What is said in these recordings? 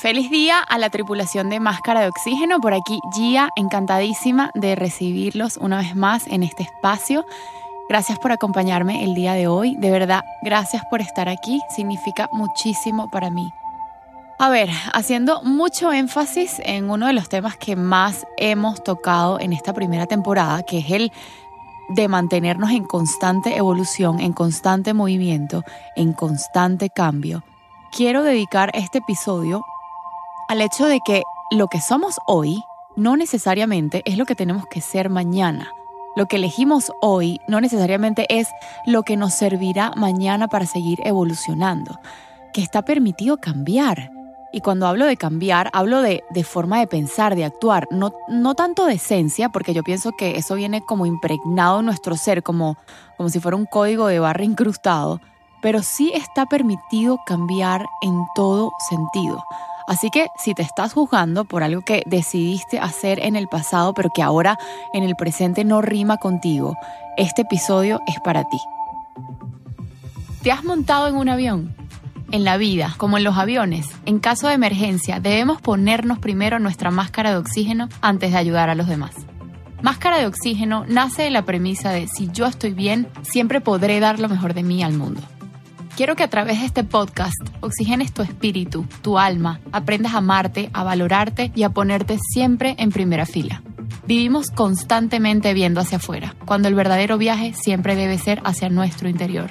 Feliz día a la tripulación de Máscara de Oxígeno. Por aquí, Gia, encantadísima de recibirlos una vez más en este espacio. Gracias por acompañarme el día de hoy. De verdad, gracias por estar aquí. Significa muchísimo para mí. A ver, haciendo mucho énfasis en uno de los temas que más hemos tocado en esta primera temporada, que es el de mantenernos en constante evolución, en constante movimiento, en constante cambio. Quiero dedicar este episodio al hecho de que lo que somos hoy no necesariamente es lo que tenemos que ser mañana. Lo que elegimos hoy no necesariamente es lo que nos servirá mañana para seguir evolucionando, que está permitido cambiar. Y cuando hablo de cambiar, hablo de, forma de pensar, de actuar, no, no tanto de esencia, porque yo pienso que eso viene como impregnado en nuestro ser, como, como si fuera un código de barra incrustado, pero sí está permitido cambiar en todo sentido. Así que si te estás juzgando por algo que decidiste hacer en el pasado, pero que ahora en el presente no rima contigo, este episodio es para ti. ¿Te has montado en un avión? En la vida, como en los aviones, en caso de emergencia, debemos ponernos primero nuestra máscara de oxígeno antes de ayudar a los demás. Máscara de oxígeno nace de la premisa de si yo estoy bien, siempre podré dar lo mejor de mí al mundo. Quiero que a través de este podcast oxigenes tu espíritu, tu alma, aprendas a amarte, a valorarte y a ponerte siempre en primera fila. Vivimos constantemente viendo hacia afuera, cuando el verdadero viaje siempre debe ser hacia nuestro interior.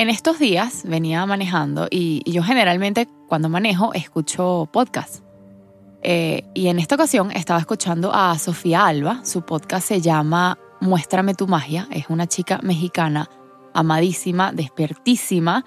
En estos días venía manejando y, yo generalmente cuando manejo escucho podcast. Eh, y en esta ocasión estaba escuchando a Sofía Alba, su podcast se llama Muéstrame tu magia, es una chica mexicana amadísima, despertísima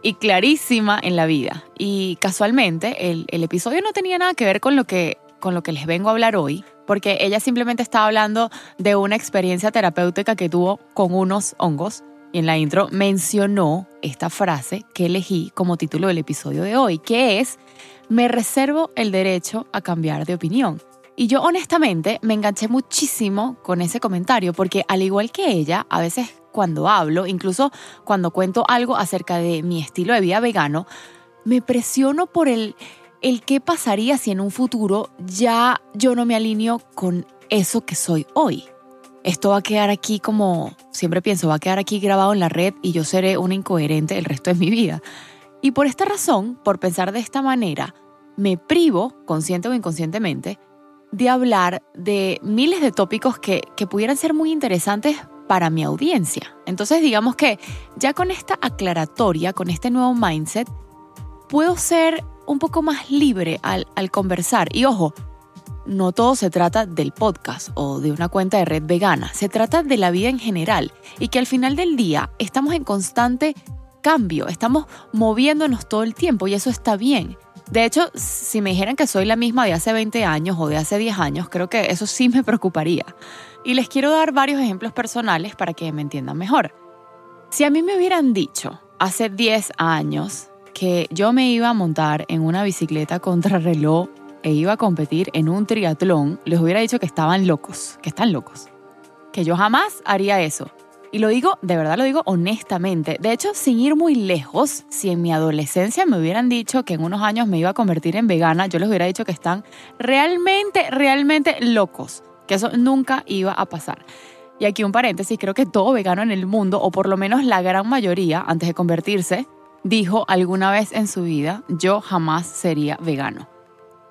y clarísima en la vida. Y casualmente el, el, episodio no tenía nada que ver con lo, que, con lo que les vengo a hablar hoy, porque ella simplemente estaba hablando de una experiencia terapéutica que tuvo con unos hongos en la intro mencionó esta frase que elegí como título del episodio de hoy, que es, me reservo el derecho a cambiar de opinión. Y yo honestamente me enganché muchísimo con ese comentario porque al igual que ella, a veces cuando hablo, incluso cuando cuento algo acerca de mi estilo de vida vegano, me presiono por el, el qué pasaría si en un futuro ya yo no me alineo con eso que soy hoy esto va a quedar aquí como, siempre pienso, va a quedar aquí grabado en la red y yo seré una incoherente el resto de mi vida. Y por esta razón, por pensar de esta manera, me privo, consciente o inconscientemente, de hablar de miles de tópicos que, que pudieran ser muy interesantes para mi audiencia. Entonces digamos que ya con esta aclaratoria, con este nuevo mindset, puedo ser un poco más libre al, al conversar. Y ojo, no todo se trata del podcast o de una cuenta de red vegana, se trata de la vida en general y que al final del día estamos en constante cambio, estamos moviéndonos todo el tiempo y eso está bien. De hecho, si me dijeran que soy la misma de hace 20 años o de hace 10 años, creo que eso sí me preocuparía. Y les quiero dar varios ejemplos personales para que me entiendan mejor. Si a mí me hubieran dicho hace 10 años que yo me iba a montar en una bicicleta contrarreloj e iba a competir en un triatlón, les hubiera dicho que estaban locos, que están locos. Que yo jamás haría eso. Y lo digo, de verdad lo digo honestamente. De hecho, sin ir muy lejos, si en mi adolescencia me hubieran dicho que en unos años me iba a convertir en vegana, yo les hubiera dicho que están realmente, realmente locos. Que eso nunca iba a pasar. Y aquí un paréntesis, creo que todo vegano en el mundo, o por lo menos la gran mayoría, antes de convertirse, dijo alguna vez en su vida, yo jamás sería vegano.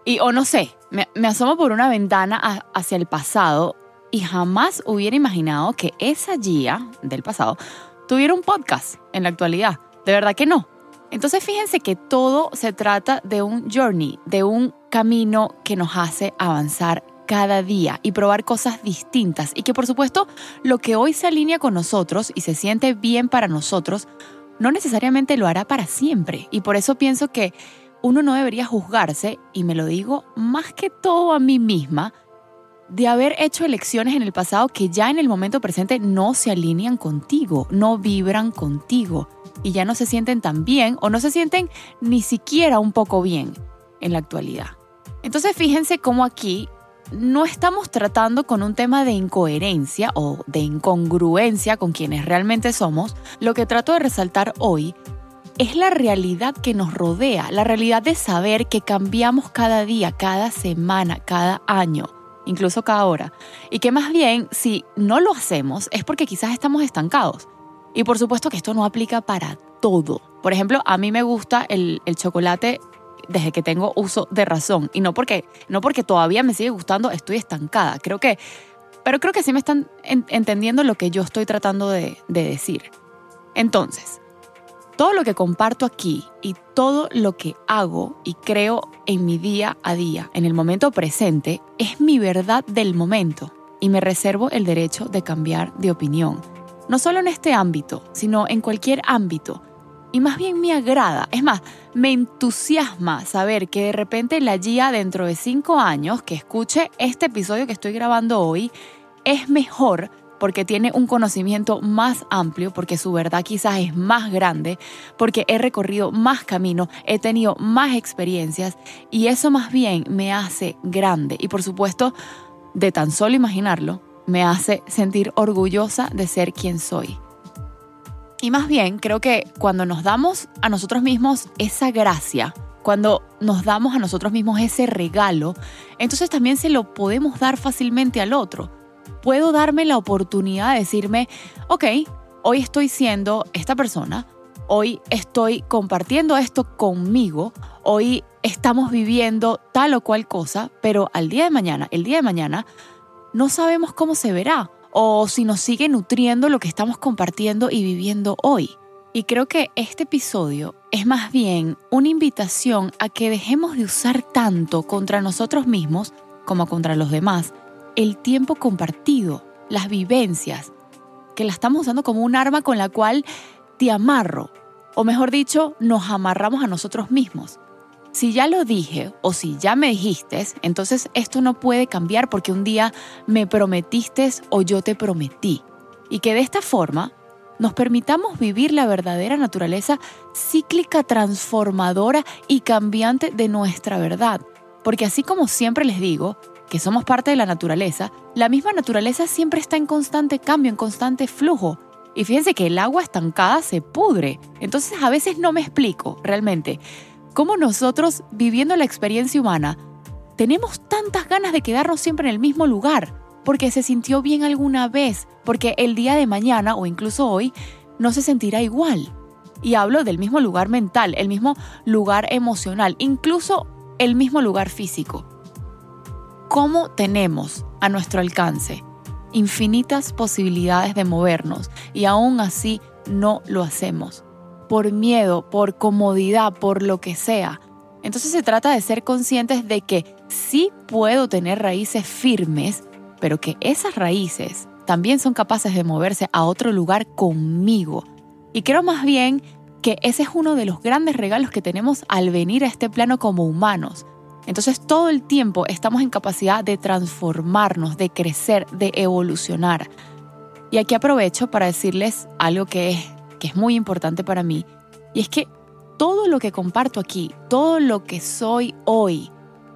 Y o no sé, me, asomo por una ventana hacia el pasado y jamás hubiera imaginado que esa Gia del pasado tuviera un podcast en la actualidad. De verdad que no. Entonces fíjense que todo se trata de un journey, de un camino que nos hace avanzar cada día y probar cosas distintas y que por supuesto lo que hoy se alinea con nosotros y se siente bien para nosotros, no necesariamente lo hará para siempre. Y por eso pienso que uno no debería juzgarse, y me lo digo más que todo a mí misma, de haber hecho elecciones en el pasado que ya en el momento presente no se alinean contigo, no vibran contigo y ya no se sienten tan bien o no se sienten ni siquiera un poco bien en la actualidad. Entonces fíjense cómo aquí no estamos tratando con un tema de incoherencia o de incongruencia con quienes realmente somos. Lo que trato de resaltar hoy es la realidad que nos rodea, la realidad de saber que cambiamos cada día, cada semana, cada año incluso cada hora. Y que más bien, si no lo hacemos, es porque quizás estamos estancados. Y por supuesto que esto no aplica para todo. Por ejemplo, a mí me gusta el, chocolate desde que tengo uso de razón. Y no porque, no porque todavía me sigue gustando, estoy estancada. Creo que, pero creo que sí me están entendiendo lo que yo estoy tratando de, de decir. Entonces, todo lo que comparto aquí y todo lo que hago y creo en mi día a día, en el momento presente, es mi verdad del momento y me reservo el derecho de cambiar de opinión. No solo en este ámbito, sino en cualquier ámbito. Y más bien me agrada, es más, me entusiasma saber que de repente la guía dentro de cinco años que escuche este episodio que estoy grabando hoy es mejor porque tiene un conocimiento más amplio, porque su verdad quizás es más grande, porque he recorrido más camino, he tenido más experiencias y eso más bien me hace grande y por supuesto, de tan solo imaginarlo, me hace sentir orgullosa de ser quien soy. Y más bien, creo que cuando nos damos a nosotros mismos esa gracia, cuando nos damos a nosotros mismos ese regalo, entonces también se lo podemos dar fácilmente al otro puedo darme la oportunidad de decirme, ok, hoy estoy siendo esta persona, hoy estoy compartiendo esto conmigo, hoy estamos viviendo tal o cual cosa, pero al día de mañana, el día de mañana, no sabemos cómo se verá o si nos sigue nutriendo lo que estamos compartiendo y viviendo hoy. Y creo que este episodio es más bien una invitación a que dejemos de usar tanto contra nosotros mismos como contra los demás el tiempo compartido, las vivencias, que la estamos usando como un arma con la cual te amarro, o mejor dicho, nos amarramos a nosotros mismos. Si ya lo dije o si ya me dijiste, entonces esto no puede cambiar porque un día me prometiste o yo te prometí. Y que de esta forma nos permitamos vivir la verdadera naturaleza cíclica, transformadora y cambiante de nuestra verdad. Porque así como siempre les digo, que somos parte de la naturaleza, la misma naturaleza siempre está en constante cambio, en constante flujo. Y fíjense que el agua estancada se pudre. Entonces a veces no me explico realmente cómo nosotros, viviendo la experiencia humana, tenemos tantas ganas de quedarnos siempre en el mismo lugar, porque se sintió bien alguna vez, porque el día de mañana o incluso hoy no se sentirá igual. Y hablo del mismo lugar mental, el mismo lugar emocional, incluso el mismo lugar físico cómo tenemos a nuestro alcance infinitas posibilidades de movernos y aún así no lo hacemos. Por miedo, por comodidad, por lo que sea. Entonces se trata de ser conscientes de que sí puedo tener raíces firmes, pero que esas raíces también son capaces de moverse a otro lugar conmigo. Y creo más bien que ese es uno de los grandes regalos que tenemos al venir a este plano como humanos, entonces todo el tiempo estamos en capacidad de transformarnos, de crecer, de evolucionar. Y aquí aprovecho para decirles algo que es, que es muy importante para mí, y es que todo lo que comparto aquí, todo lo que soy hoy,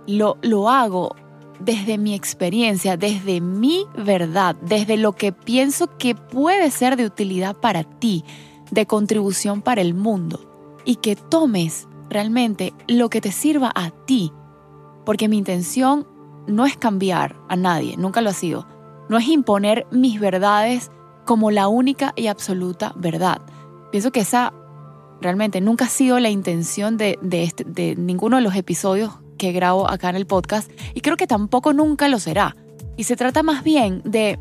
lo, lo hago desde mi experiencia, desde mi verdad, desde lo que pienso que puede ser de utilidad para ti, de contribución para el mundo, y que tomes realmente lo que te sirva a ti porque mi intención no es cambiar a nadie, nunca lo ha sido. No es imponer mis verdades como la única y absoluta verdad. Pienso que esa realmente nunca ha sido la intención de, este, ninguno de los episodios que grabo acá en el podcast y creo que tampoco nunca lo será. Y se trata más bien de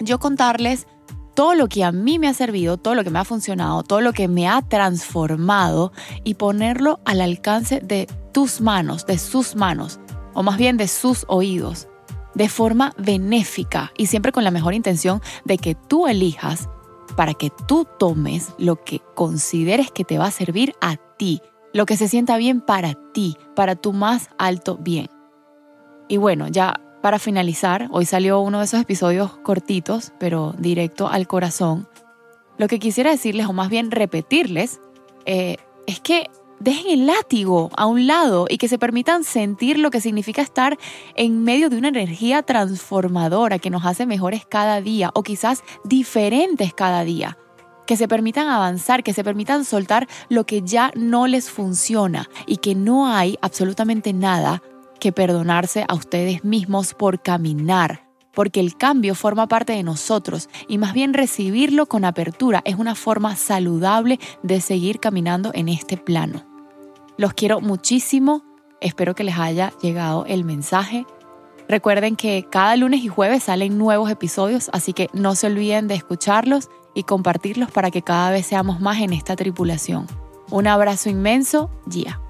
yo contarles todo lo que a mí me ha servido, todo lo que me ha funcionado, todo lo que me ha transformado y ponerlo al alcance de tus manos, de sus manos, o más bien de sus oídos. de forma benéfica y siempre con la mejor intención de que tú elijas para que tú tomes lo que consideres que te va a servir a ti, lo que se sienta bien para ti, para tu más alto bien. Y bueno, ya para finalizar, hoy salió uno de esos episodios cortitos, pero directo al corazón. Lo que quisiera decirles, o más bien repetirles, eh, es que dejen el látigo a un lado y que se permitan sentir lo que significa estar en medio de una energía transformadora que nos hace mejores cada día o quizás diferentes cada día. Que se permitan avanzar, que se permitan soltar lo que ya no les funciona y que no hay absolutamente nada que perdonarse a ustedes mismos por caminar porque el cambio forma parte de nosotros y más bien recibirlo con apertura es una forma saludable de seguir caminando en este plano. Los quiero muchísimo, espero que les haya llegado el mensaje. Recuerden que cada lunes y jueves salen nuevos episodios, así que no se olviden de escucharlos y compartirlos para que cada vez seamos más en esta tripulación. Un abrazo inmenso, Gia.